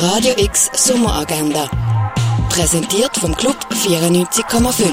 Radio X Sommeragenda. Präsentiert vom Club 94,5.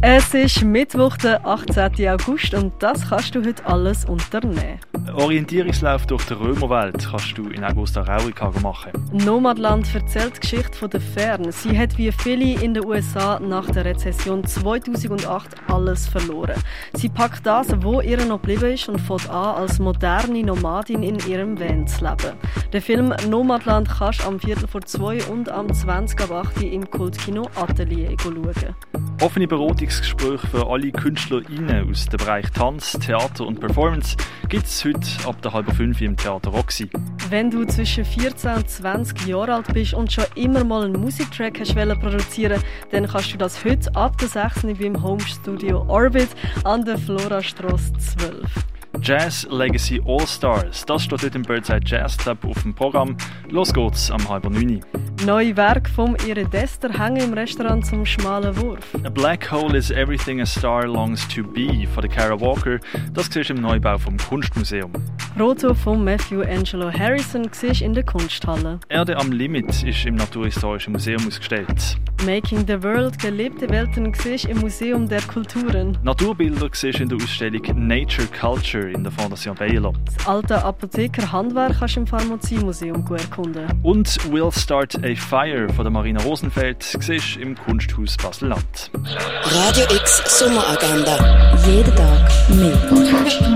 Es ist Mittwoch, der 18. August und das kannst du heute alles unternehmen. Orientierungslauf durch die Römerwelt kannst du in Augusta Raurica machen. Nomadland erzählt die Geschichte von der Fern. Sie hat wie viele in den USA nach der Rezession 2008 alles verloren. Sie packt das, wo ihr noch geblieben ist und fängt an, als moderne Nomadin in ihrem Van zu leben. Den Film Nomadland kannst du am Viertel vor zwei und am 20 ab 8 im Kultkino Atelier schauen. Offene Beratungsgespräche für alle KünstlerInnen aus dem Bereich Tanz, Theater und Performance gibt es heute ab der halben fünf im Theater Roxy. Wenn du zwischen 14 und 20 Jahre alt bist und schon immer mal einen Musiktrack hast produzieren dann kannst du das heute ab der 6. beim Home Studio Orbit an der Florastrasse 12. Jazz Legacy All Stars. Das steht heute im Birdside Jazz Club auf dem Programm. Los geht's am halb neun. Neue Werk vom Iridester hängen im Restaurant zum schmalen Wurf. A Black Hole is Everything a Star Longs to Be von Kara Walker. Das siehst du im Neubau vom Kunstmuseum. Proto von Matthew Angelo Harrison siehst in der Kunsthalle. Erde am Limit ist im Naturhistorischen Museum ausgestellt. Making the World, gelebte Welten siehst im Museum der Kulturen. Naturbilder siehst in der Ausstellung Nature Culture in der Fondation Baylor. Das alte Apothekerhandwerk kannst du im Pharmaziemuseum erkunden. Und We'll Start a Fire von der Marina Rosenfeld siehst im Kunsthaus Basel-Land. Radio X Sommeragenda. Jeden Tag mehr.